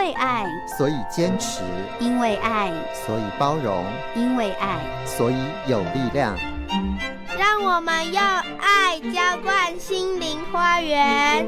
为爱，所以坚持；因为爱，所以包容；因为爱，所以有力量。让我们用爱浇灌心灵花园。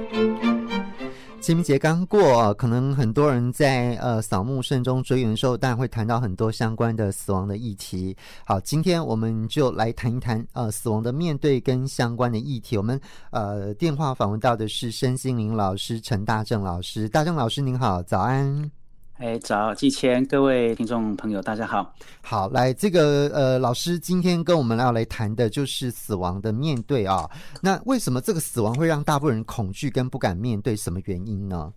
清明节刚过，可能很多人在呃扫墓慎终追远的时候，当然会谈到很多相关的死亡的议题。好，今天我们就来谈一谈呃死亡的面对跟相关的议题。我们呃电话访问到的是身心灵老师陈大正老师，大正老师您好，早安。哎，早，季谦，各位听众朋友，大家好。好，来，这个呃，老师今天跟我们要来谈的就是死亡的面对啊。那为什么这个死亡会让大部分人恐惧跟不敢面对？什么原因呢？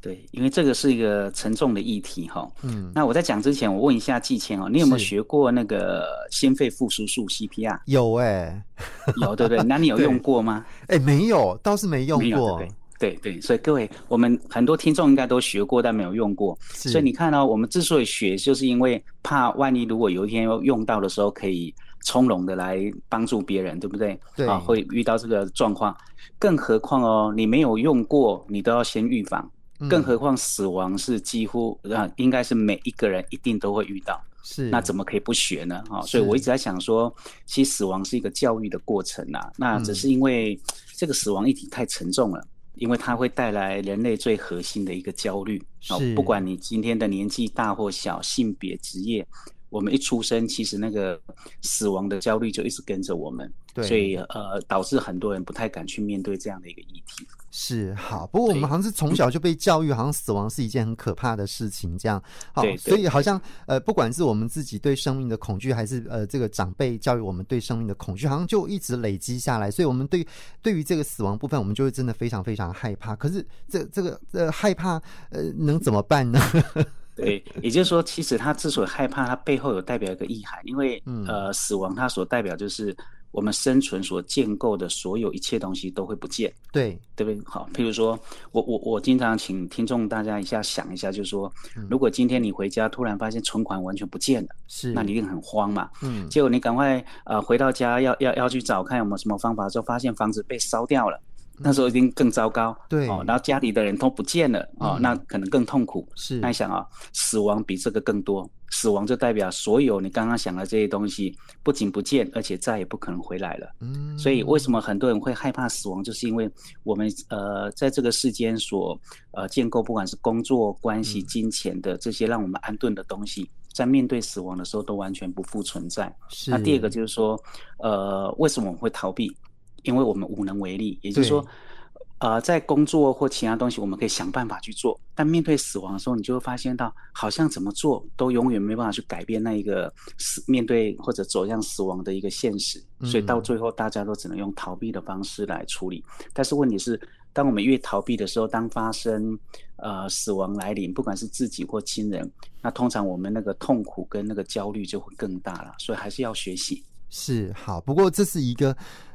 对，因为这个是一个沉重的议题哈。嗯，那我在讲之前，我问一下季谦哦，你有没有学过那个心肺复苏术 CPR？有哎、欸，有对不对？那你有用过吗？哎，没有，倒是没用过。对对，所以各位，我们很多听众应该都学过，但没有用过。所以你看呢，我们之所以学，就是因为怕万一如果有一天要用到的时候，可以从容的来帮助别人，对不对？对啊，会遇到这个状况。更何况哦，你没有用过，你都要先预防。更何况死亡是几乎啊，应该是每一个人一定都会遇到。是，那怎么可以不学呢？啊，所以我一直在想说，其实死亡是一个教育的过程啊。那只是因为这个死亡议题太沉重了。因为它会带来人类最核心的一个焦虑，哦，不管你今天的年纪大或小，性别、职业，我们一出生，其实那个死亡的焦虑就一直跟着我们。对，所以呃，导致很多人不太敢去面对这样的一个议题。是好，不过我们好像是从小就被教育，好像死亡是一件很可怕的事情，这样。好，所以好像呃，不管是我们自己对生命的恐惧，还是呃这个长辈教育我们对生命的恐惧，好像就一直累积下来。所以我们对对于这个死亡部分，我们就会真的非常非常害怕。可是这这个呃害怕呃能怎么办呢？对，也就是说，其实他之所以害怕，他背后有代表一个意涵，因为、嗯、呃死亡它所代表就是。我们生存所建构的所有一切东西都会不见，对，对不对？好，譬如说，我我我经常请听众大家一下想一下，就是说，如果今天你回家突然发现存款完全不见了，是，那你一定很慌嘛，嗯，结果你赶快呃回到家要要要去找看有没有什么方法，之后发现房子被烧掉了。那时候一定更糟糕，对。哦，然后家里的人都不见了哦、嗯，那可能更痛苦。是，那你想啊、哦，死亡比这个更多，死亡就代表所有你刚刚想的这些东西不仅不见，而且再也不可能回来了。嗯，所以为什么很多人会害怕死亡，就是因为我们呃在这个世间所呃建构，不管是工作关系、金钱的这些让我们安顿的东西，在面对死亡的时候都完全不复存在。是，那第二个就是说，呃，为什么我们会逃避？因为我们无能为力，也就是说，呃，在工作或其他东西，我们可以想办法去做，但面对死亡的时候，你就会发现到，好像怎么做都永远没办法去改变那一个死面对或者走向死亡的一个现实，所以到最后大家都只能用逃避的方式来处理。嗯。但是问题是，当我们越逃避的时候，当发生呃死亡来临，不管是自己或亲人，那通常我们那个痛苦跟那个焦虑就会更大了。所以还是要学习。是好，不过这是一个，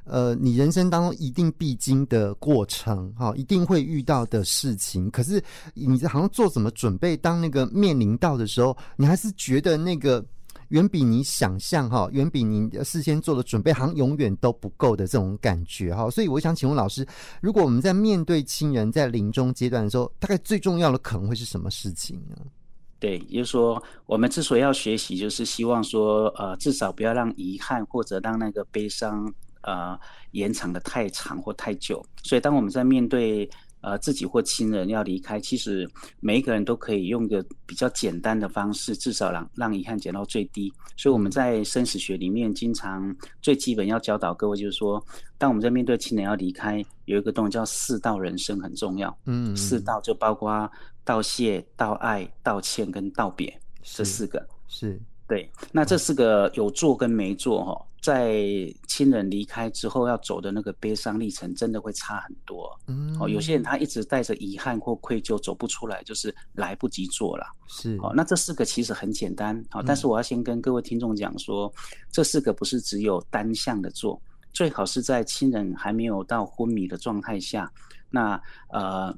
呃，你人生当中一定必经的过程，哈，一定会遇到的事情。可是你好像做什么准备，当那个面临到的时候，你还是觉得那个远比你想象，哈，远比你事先做的准备，好像永远都不够的这种感觉，哈。所以我想请问老师，如果我们在面对亲人在临终阶段的时候，大概最重要的可能会是什么事情呢？对，也就是说，我们之所以要学习，就是希望说，呃，至少不要让遗憾或者让那个悲伤，呃，延长的太长或太久。所以，当我们在面对呃自己或亲人要离开，其实每一个人都可以用一个比较简单的方式，至少让让遗憾减到最低。所以，我们在生死学里面，经常最基本要教导各位，就是说，当我们在面对亲人要离开，有一个东西叫四道人生很重要。嗯，四道就包括。道谢、道爱、道歉跟道别这四个是对。那这四个有做跟没做哈，在亲人离开之后要走的那个悲伤历程，真的会差很多。嗯，哦，有些人他一直带着遗憾或愧疚走不出来，就是来不及做了。是哦，那这四个其实很简单。好，但是我要先跟各位听众讲说，这四个不是只有单向的做，最好是在亲人还没有到昏迷的状态下，那呃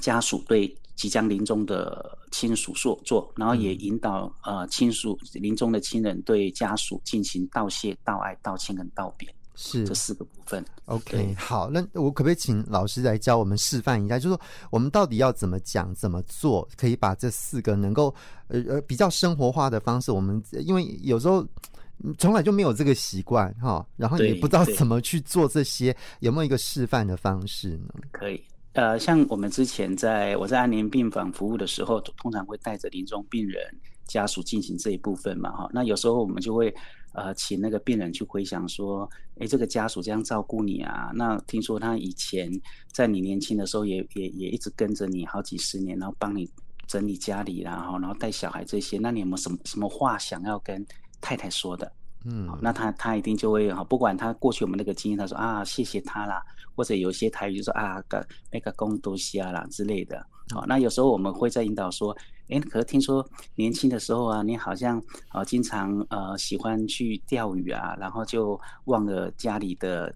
家属对。即将临终的亲属所做，然后也引导呃亲属临终的亲人对家属进行道谢、道爱、道歉跟道别。是这四个部分。OK，好，那我可不可以请老师来教我们示范一下，就是说我们到底要怎么讲、怎么做，可以把这四个能够呃呃比较生活化的方式，我们因为有时候从来就没有这个习惯哈，然后也不知道怎么去做这些，有没有一个示范的方式呢？可以。呃，像我们之前在我在安宁病房服务的时候，通常会带着临终病人家属进行这一部分嘛，哈。那有时候我们就会呃请那个病人去回想说，诶，这个家属这样照顾你啊，那听说他以前在你年轻的时候也也也一直跟着你好几十年，然后帮你整理家里，然后然后带小孩这些，那你有没有什么什么话想要跟太太说的？嗯，那他他一定就会哈，不管他过去有没有那个经验，他说啊，谢谢他啦，或者有些台语就说啊，个那个公多西啊啦之类的。好，那有时候我们会在引导说，哎，可是听说年轻的时候啊，你好像啊经常呃喜欢去钓鱼啊，然后就忘了家里的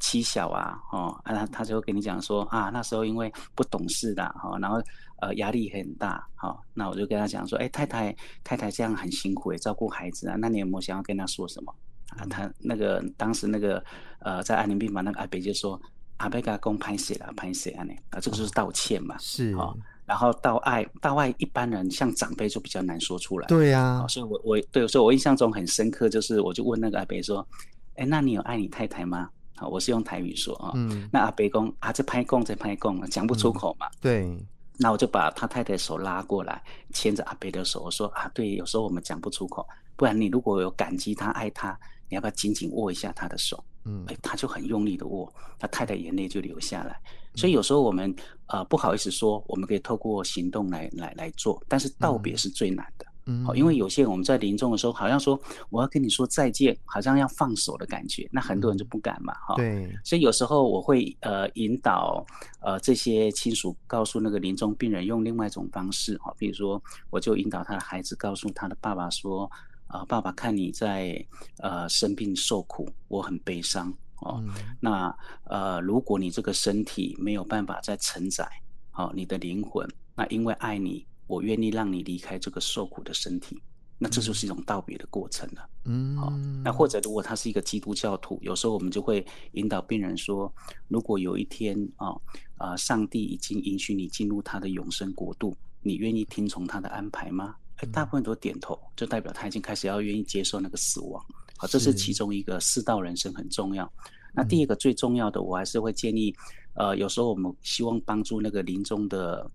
妻小啊，哦，啊他就会跟你讲说啊，那时候因为不懂事的哈，然后。呃，压力很大，好、哦，那我就跟他讲说，哎，太太，太太这样很辛苦，照顾孩子啊，那你有没有想要跟他说什么？啊，他那个当时那个呃，在安宁病房那个阿伯就说，阿伯给他公拍谢了，拍谢啊，啊，这个就是道歉嘛，是，哦，然后到爱到爱，一般人像长辈就比较难说出来，对呀、啊哦，所以我我对，所以我印象中很深刻，就是我就问那个阿伯说，哎，那你有爱你太太吗？好、哦，我是用台语说啊，哦、嗯，那阿伯公啊，这拍供这拍供，讲不出口嘛，嗯、对。那我就把他太太手拉过来，牵着阿贝的手，我说啊，对，有时候我们讲不出口，不然你如果有感激他、爱他，你要不要紧紧握一下他的手？嗯，哎，他就很用力的握，他太太眼泪就流下来。所以有时候我们呃不好意思说，我们可以透过行动来来来做，但是道别是最难的。嗯，好，因为有些人我们在临终的时候，好像说我要跟你说再见，好像要放手的感觉，那很多人就不敢嘛，哈、嗯。对，所以有时候我会呃引导呃这些亲属告诉那个临终病人用另外一种方式，哈，比如说我就引导他的孩子告诉他的爸爸说，啊、呃，爸爸看你在呃生病受苦，我很悲伤哦。嗯、那呃如果你这个身体没有办法再承载，好、哦、你的灵魂，那因为爱你。我愿意让你离开这个受苦的身体，那这就是一种道别的过程了。嗯，好，那或者如果他是一个基督教徒，有时候我们就会引导病人说：如果有一天啊啊、呃，上帝已经允许你进入他的永生国度，你愿意听从他的安排吗？哎，大部分都点头，就代表他已经开始要愿意接受那个死亡。好，这是其中一个四道人生很重要。那第二个最重要的，我还是会建议，呃，有时候我们希望帮助那个临终的。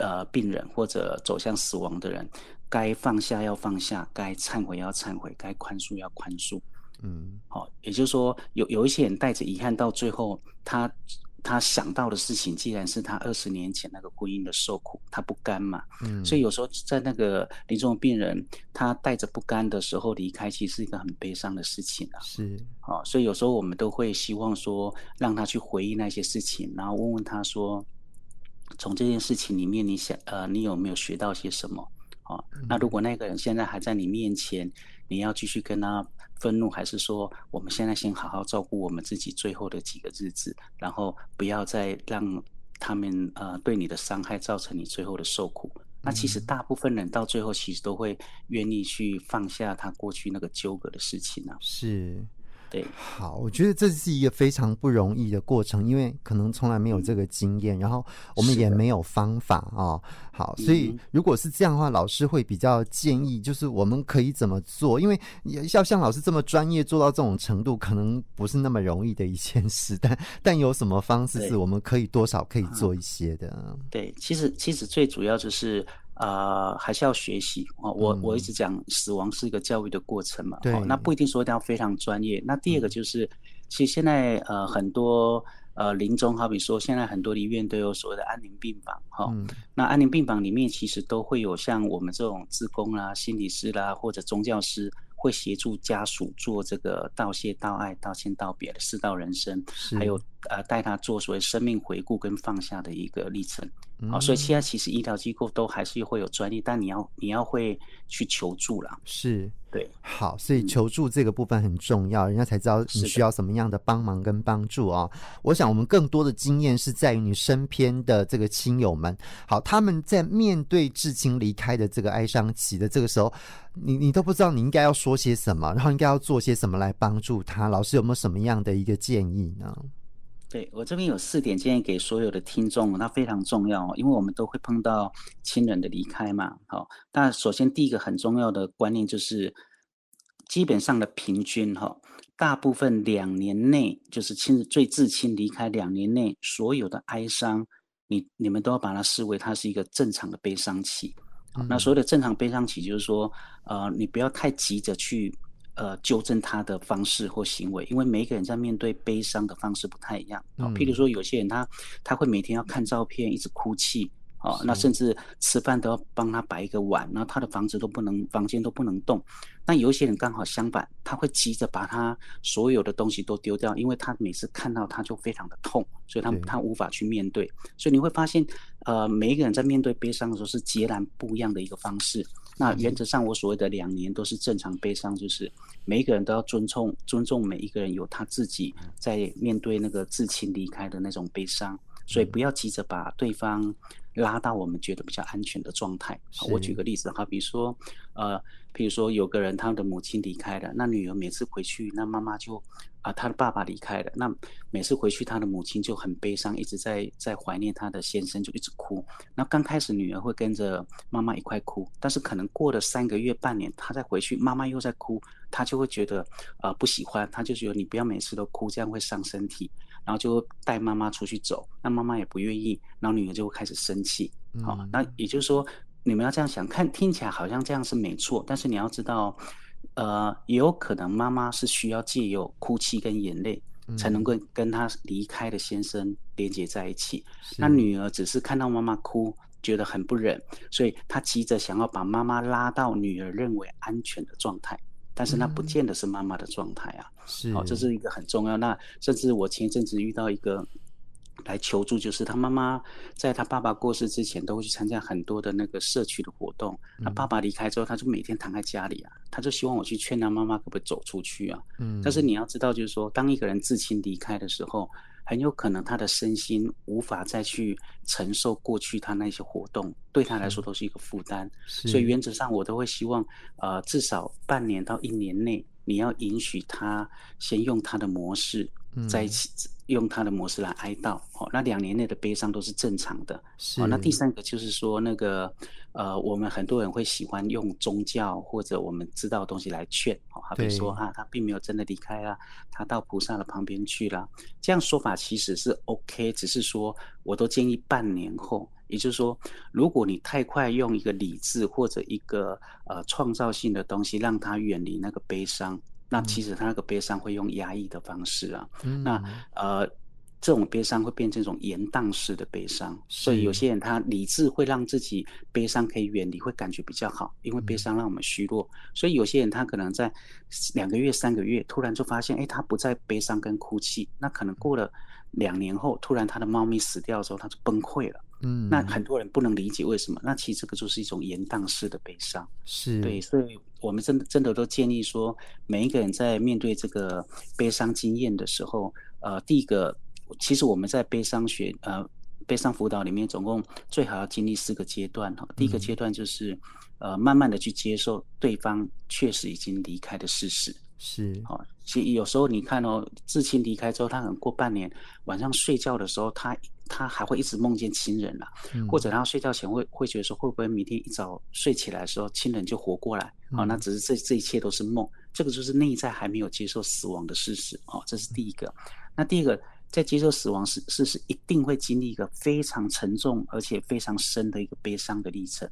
呃，病人或者走向死亡的人，该放下要放下，该忏悔要忏悔，该宽恕要宽恕。嗯，好、哦，也就是说，有有一些人带着遗憾，到最后他他想到的事情，既然是他二十年前那个婚姻的受苦，他不甘嘛。嗯，所以有时候在那个临终的病人，他带着不甘的时候离开，其实是一个很悲伤的事情啊。是，好、哦，所以有时候我们都会希望说，让他去回忆那些事情，然后问问他说。从这件事情里面，你想呃，你有没有学到些什么？哦，那如果那个人现在还在你面前，你要继续跟他愤怒，还是说我们现在先好好照顾我们自己最后的几个日子，然后不要再让他们呃对你的伤害造成你最后的受苦？那其实大部分人到最后其实都会愿意去放下他过去那个纠葛的事情呢、啊。是。对，好，我觉得这是一个非常不容易的过程，因为可能从来没有这个经验，然后我们也没有方法啊、哦。好，所以如果是这样的话，老师会比较建议，就是我们可以怎么做？因为要像老师这么专业做到这种程度，可能不是那么容易的一件事。但 但有什么方式是我们可以多少可以做一些的？对，其实其实最主要就是。呃，还是要学习啊！我我一直讲，死亡是一个教育的过程嘛。对、嗯，那不一定说一定要非常专业。那第二个就是，嗯、其实现在呃很多呃临终，好比说现在很多医院都有所谓的安宁病房哈。嗯、那安宁病房里面其实都会有像我们这种志工啦、心理师啦或者宗教师，会协助家属做这个道谢、道爱、道歉、道别的四道人生，还有呃带他做所谓生命回顾跟放下的一个历程。好，所以现在其实医疗机构都还是会有专利，但你要你要会去求助啦。是，对，好，所以求助这个部分很重要，人家才知道你需要什么样的帮忙跟帮助啊。我想我们更多的经验是在于你身边的这个亲友们，好，他们在面对至亲离开的这个哀伤期的这个时候，你你都不知道你应该要说些什么，然后应该要做些什么来帮助他。老师有没有什么样的一个建议呢？对，我这边有四点建议给所有的听众，那非常重要，因为我们都会碰到亲人的离开嘛。好，那首先第一个很重要的观念就是，基本上的平均哈，大部分两年内就是亲最至亲离开两年内所有的哀伤，你你们都要把它视为它是一个正常的悲伤期。好，那所谓的正常悲伤期就是说，呃，你不要太急着去。呃，纠正他的方式或行为，因为每一个人在面对悲伤的方式不太一样。啊，譬如说，有些人他他会每天要看照片，一直哭泣。哦，那甚至吃饭都要帮他摆一个碗，然后他的房子都不能，房间都不能动。那有一些人刚好相反，他会急着把他所有的东西都丢掉，因为他每次看到他就非常的痛，所以他他无法去面对。所以你会发现，呃，每一个人在面对悲伤的时候是截然不一样的一个方式。那原则上，我所谓的两年都是正常悲伤，就是每一个人都要尊重尊重每一个人有他自己在面对那个至亲离开的那种悲伤，所以不要急着把对方。拉到我们觉得比较安全的状态。我举个例子哈，比如说，呃，比如说有个人他的母亲离开了，那女儿每次回去，那妈妈就啊，他的爸爸离开了，那每次回去，他的母亲就很悲伤，一直在在怀念他的先生，就一直哭。那刚开始女儿会跟着妈妈一块哭，但是可能过了三个月、半年，他再回去，妈妈又在哭，他就会觉得啊、呃、不喜欢，他就觉得你不要每次都哭，这样会伤身体。然后就带妈妈出去走，那妈妈也不愿意，然后女儿就会开始生气。好、嗯哦，那也就是说，你们要这样想，看听起来好像这样是没错，但是你要知道，呃，也有可能妈妈是需要借由哭泣跟眼泪，才能够跟她离开的先生连接在一起。嗯、那女儿只是看到妈妈哭，觉得很不忍，所以她急着想要把妈妈拉到女儿认为安全的状态。但是那不见得是妈妈的状态啊，是哦，这是一个很重要。那甚至我前一阵子遇到一个来求助，就是他妈妈在他爸爸过世之前，都会去参加很多的那个社区的活动。他爸爸离开之后，他就每天躺在家里啊，他就希望我去劝他妈妈可不可以走出去啊。嗯，但是你要知道，就是说，当一个人至亲离开的时候。很有可能他的身心无法再去承受过去他那些活动，对他来说都是一个负担。所以原则上我都会希望，呃，至少半年到一年内，你要允许他先用他的模式在一起。嗯用他的模式来哀悼，哦，那两年内的悲伤都是正常的。是。哦，那第三个就是说，那个呃，我们很多人会喜欢用宗教或者我们知道的东西来劝，哦，好比说啊，他并没有真的离开啊，他到菩萨的旁边去了。这样说法其实是 OK，只是说我都建议半年后，也就是说，如果你太快用一个理智或者一个呃创造性的东西让他远离那个悲伤。那其实他那个悲伤会用压抑的方式啊，嗯、那呃，这种悲伤会变成一种延宕式的悲伤，所以有些人他理智会让自己悲伤可以远离，会感觉比较好，因为悲伤让我们虚弱，嗯、所以有些人他可能在两个月、三个月突然就发现，哎，他不再悲伤跟哭泣，那可能过了两年后，突然他的猫咪死掉的时候，他就崩溃了。嗯，那很多人不能理解为什么？那其实这个就是一种延宕式的悲伤，是。对，所以我们真的真的都建议说，每一个人在面对这个悲伤经验的时候，呃，第一个，其实我们在悲伤学呃悲伤辅导里面，总共最好要经历四个阶段哈。第一个阶段就是，呃，慢慢的去接受对方确实已经离开的事实。是，好，其实有时候你看哦，至亲离开之后，他可能过半年晚上睡觉的时候，他他还会一直梦见亲人了，嗯，或者他睡觉前会会觉得说，会不会明天一早睡起来的时候，亲人就活过来？哦，那只是这这一切都是梦，这个就是内在还没有接受死亡的事实。哦，这是第一个。那第二个，在接受死亡事事实，一定会经历一个非常沉重而且非常深的一个悲伤的历程。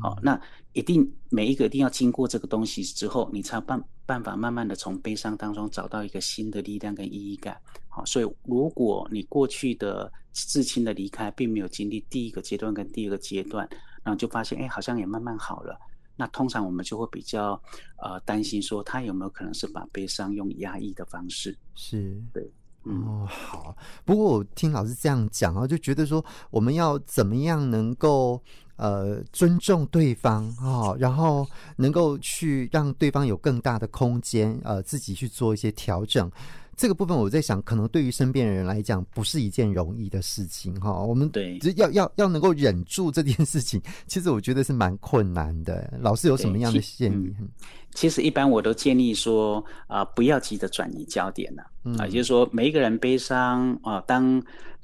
好、哦，那一定每一个一定要经过这个东西之后，你才有办办法慢慢的从悲伤当中找到一个新的力量跟意义感。好、哦，所以如果你过去的至亲的离开并没有经历第一个阶段跟第二个阶段，然后就发现哎，好像也慢慢好了。那通常我们就会比较呃担心说他有没有可能是把悲伤用压抑的方式。是对。哦，好。不过我听老师这样讲啊，就觉得说我们要怎么样能够呃尊重对方啊，然后能够去让对方有更大的空间，呃，自己去做一些调整。这个部分我在想，可能对于身边的人来讲，不是一件容易的事情哈。我们对，要要要能够忍住这件事情，其实我觉得是蛮困难的。老师有什么样的建议？嗯、其实一般我都建议说啊、呃，不要急着转移焦点了啊、就是说每一个人悲伤啊、呃，当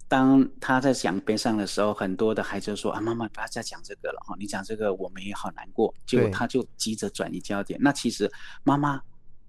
当他在讲悲伤的时候，很多的孩子就说啊，妈妈不要再讲这个了哈，你讲这个我们也好难过，结果他就急着转移焦点。那其实妈妈。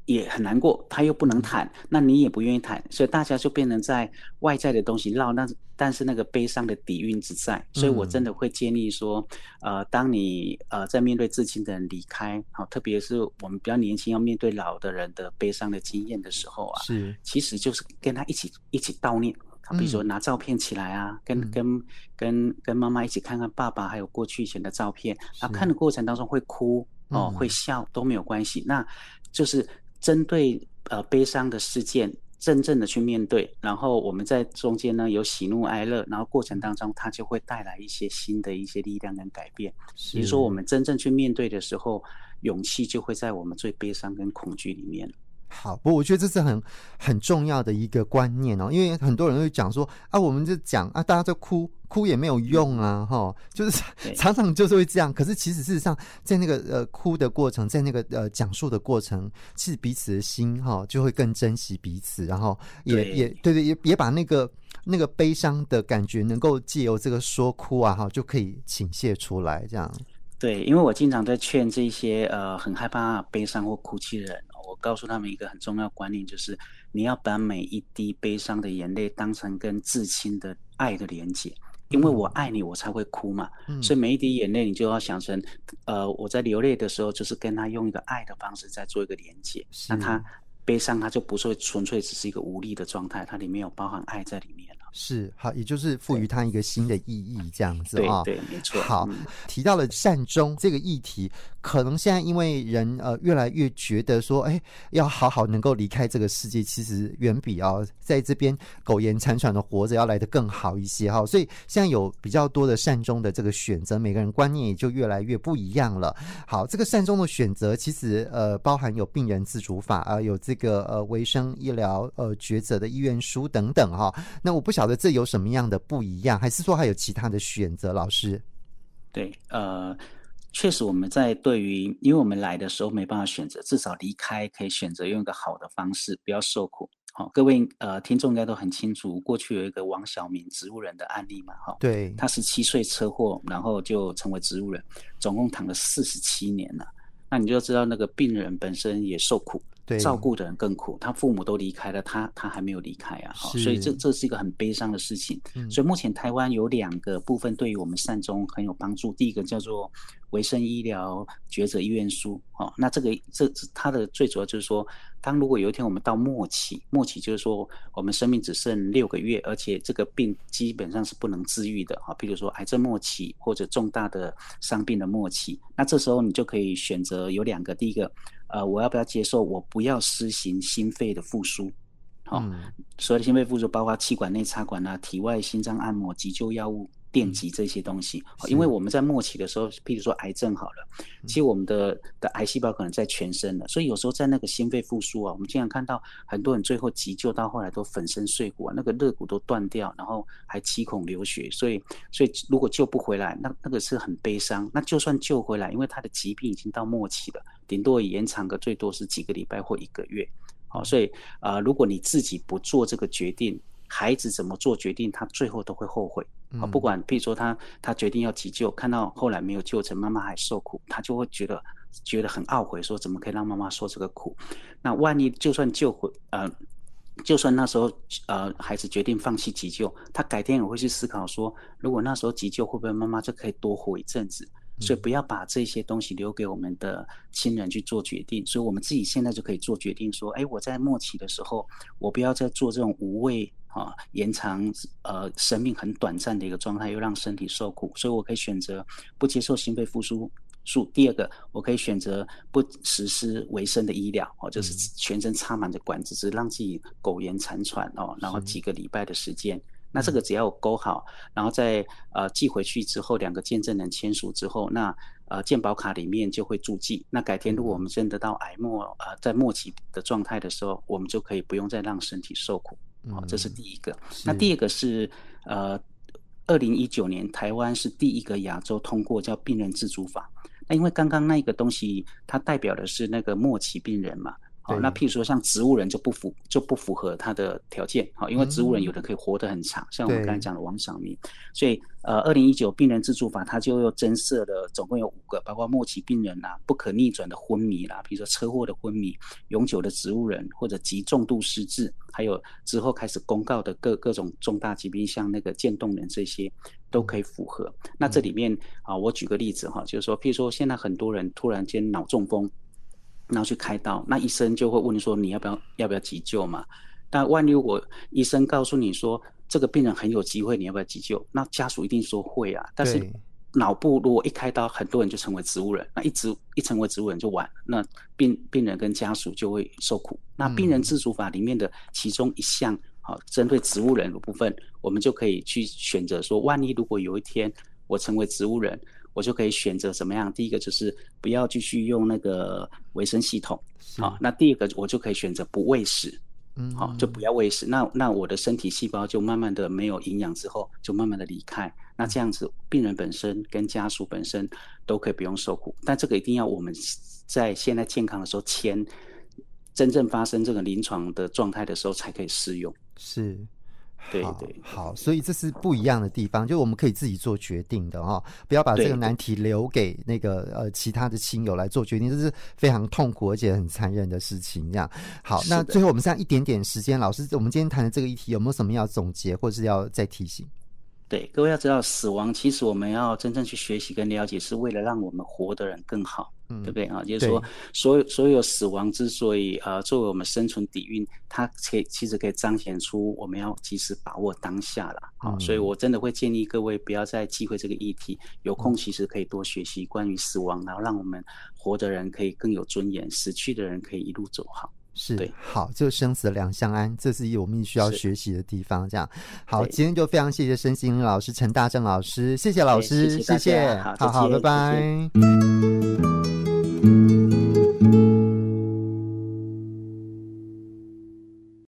也很难过，他又不能谈，那你也不愿意谈，所以大家就变成在外在的东西绕，那但是那个悲伤的底蕴只在，所以我真的会建议说，呃，当你呃在面对至亲的人离开，好，特别是我们比较年轻要面对老的人的悲伤的经验的时候啊，是，其实就是跟他一起一起悼念，比如说拿照片起来啊，跟跟跟跟妈妈一起看看爸爸还有过去以前的照片，然后看的过程当中会哭哦，会笑都没有关系，那就是。针对呃悲伤的事件，真正的去面对，然后我们在中间呢有喜怒哀乐，然后过程当中它就会带来一些新的一些力量跟改变。比如说我们真正去面对的时候，勇气就会在我们最悲伤跟恐惧里面。好，不过我觉得这是很很重要的一个观念哦，因为很多人会讲说啊，我们就讲啊，大家都哭哭也没有用啊，哈，就是 常常就是会这样。可是其实事实上，在那个呃哭的过程，在那个呃讲述的过程，其实彼此的心哈就会更珍惜彼此，然后也对也对对，也也把那个那个悲伤的感觉能够借由这个说哭啊哈就可以倾泻出来，这样。对，因为我经常在劝这些呃很害怕悲伤或哭泣的人。我告诉他们一个很重要观念，就是你要把每一滴悲伤的眼泪当成跟至亲的爱的连接，因为我爱你，我才会哭嘛。嗯、所以每一滴眼泪，你就要想成，呃，我在流泪的时候，就是跟他用一个爱的方式在做一个连接。是那他悲伤，他就不是纯粹只是一个无力的状态，它里面有包含爱在里面。是好，也就是赋予它一个新的意义，这样子啊，对，对，没错。好，嗯、提到了善终这个议题，可能现在因为人呃越来越觉得说，哎，要好好能够离开这个世界，其实远比啊在这边苟延残喘的活着要来得更好一些哈。所以现在有比较多的善终的这个选择，每个人观念也就越来越不一样了。好，这个善终的选择其实呃包含有病人自主法啊、呃，有这个呃卫生医疗呃抉择的意愿书等等哈。那我不晓。好的，这有什么样的不一样？还是说还有其他的选择？老师，对，呃，确实我们在对于，因为我们来的时候没办法选择，至少离开可以选择用一个好的方式，不要受苦。好、哦，各位呃听众应该都很清楚，过去有一个王小明植物人的案例嘛，哈、哦，对，他十七岁车祸，然后就成为植物人，总共躺了四十七年了。那你就知道那个病人本身也受苦。对照顾的人更苦，他父母都离开了，他他还没有离开啊，所以这这是一个很悲伤的事情。嗯、所以目前台湾有两个部分对于我们善终很有帮助，第一个叫做维生医疗抉择意愿书，哦，那这个这它的最主要就是说，当如果有一天我们到末期，末期就是说我们生命只剩六个月，而且这个病基本上是不能治愈的啊，比如说癌症末期或者重大的伤病的末期，那这时候你就可以选择有两个，第一个。呃，我要不要接受？我不要施行心肺的复苏，好、哦，嗯、所有的心肺复苏包括气管内插管啊、体外心脏按摩、急救药物、电极这些东西。嗯、因为我们在末期的时候，譬如说癌症好了，其实我们的的癌细胞可能在全身了，所以有时候在那个心肺复苏啊，我们经常看到很多人最后急救到后来都粉身碎骨啊，那个肋骨都断掉，然后还七孔流血，所以所以如果救不回来，那那个是很悲伤。那就算救回来，因为他的疾病已经到末期了。顶多延长个最多是几个礼拜或一个月，好，所以啊、呃，如果你自己不做这个决定，孩子怎么做决定，他最后都会后悔啊。不管，譬如说他他决定要急救，看到后来没有救成，妈妈还受苦，他就会觉得觉得很懊悔，说怎么可以让妈妈受这个苦？那万一就算救回，呃，就算那时候呃孩子决定放弃急救，他改天也会去思考说，如果那时候急救，会不会妈妈就可以多活一阵子？所以不要把这些东西留给我们的亲人去做决定，所以我们自己现在就可以做决定，说，哎，我在末期的时候，我不要再做这种无谓啊延长呃生命很短暂的一个状态，又让身体受苦，所以我可以选择不接受心肺复苏术。第二个，我可以选择不实施维生的医疗哦，就是全身插满着管子，只让自己苟延残喘哦，然后几个礼拜的时间。那这个只要我勾好，然后再呃寄回去之后，两个见证人签署之后，那呃鉴保卡里面就会注记。那改天如果我们真的到癌末呃在末期的状态的时候，我们就可以不用再让身体受苦。哦，这是第一个。嗯、那第二个是呃，二零一九年台湾是第一个亚洲通过叫病人自主法。那因为刚刚那个东西，它代表的是那个末期病人嘛。好，那譬如说像植物人就不符就不符合他的条件，好，因为植物人有的可以活得很长，嗯、像我们刚才讲的王小明，所以呃，二零一九病人自主法，它就又增设了总共有五个，包括末期病人啦、不可逆转的昏迷啦，比如说车祸的昏迷、永久的植物人或者极重度失智，还有之后开始公告的各各种重大疾病，像那个渐冻人这些都可以符合。嗯、那这里面啊，我举个例子哈，就是说，譬如说现在很多人突然间脑中风。然后去开刀，那医生就会问说，你要不要要不要急救嘛？但万一我医生告诉你说，这个病人很有机会，你要不要急救？那家属一定说会啊。但是脑部如果一开刀，很多人就成为植物人，那一直一成为植物人就完，那病病人跟家属就会受苦。那病人自主法里面的其中一项，好，针对植物人的部分，我们就可以去选择说，万一如果有一天我成为植物人。我就可以选择怎么样？第一个就是不要继续用那个维生系统，好。那第二个我就可以选择不喂食，嗯，好，就不要喂食。那那我的身体细胞就慢慢的没有营养之后，就慢慢的离开。那这样子，病人本身跟家属本身都可以不用受苦。但这个一定要我们在现在健康的时候签，真正发生这个临床的状态的时候才可以适用。是。对对好，好，所以这是不一样的地方，就我们可以自己做决定的哈，不要把这个难题留给那个呃其他的亲友来做决定，这是非常痛苦而且很残忍的事情。这样好，那最后我们剩下一点点时间，老师，我们今天谈的这个议题有没有什么要总结，或是要再提醒？对，各位要知道，死亡其实我们要真正去学习跟了解，是为了让我们活的人更好，嗯，对不对啊？就是说，所有所有死亡之所以呃作为我们生存底蕴，它可以其实可以彰显出我们要及时把握当下了啊。所以我真的会建议各位不要再忌讳这个议题，有空其实可以多学习关于死亡，然后让我们活的人可以更有尊严，死去的人可以一路走好。是对，好，就生死两相安，这是我们需要学习的地方。这样，好，今天就非常谢谢身心灵老师陈大正老师，谢谢老师，谢谢，好，好，拜拜。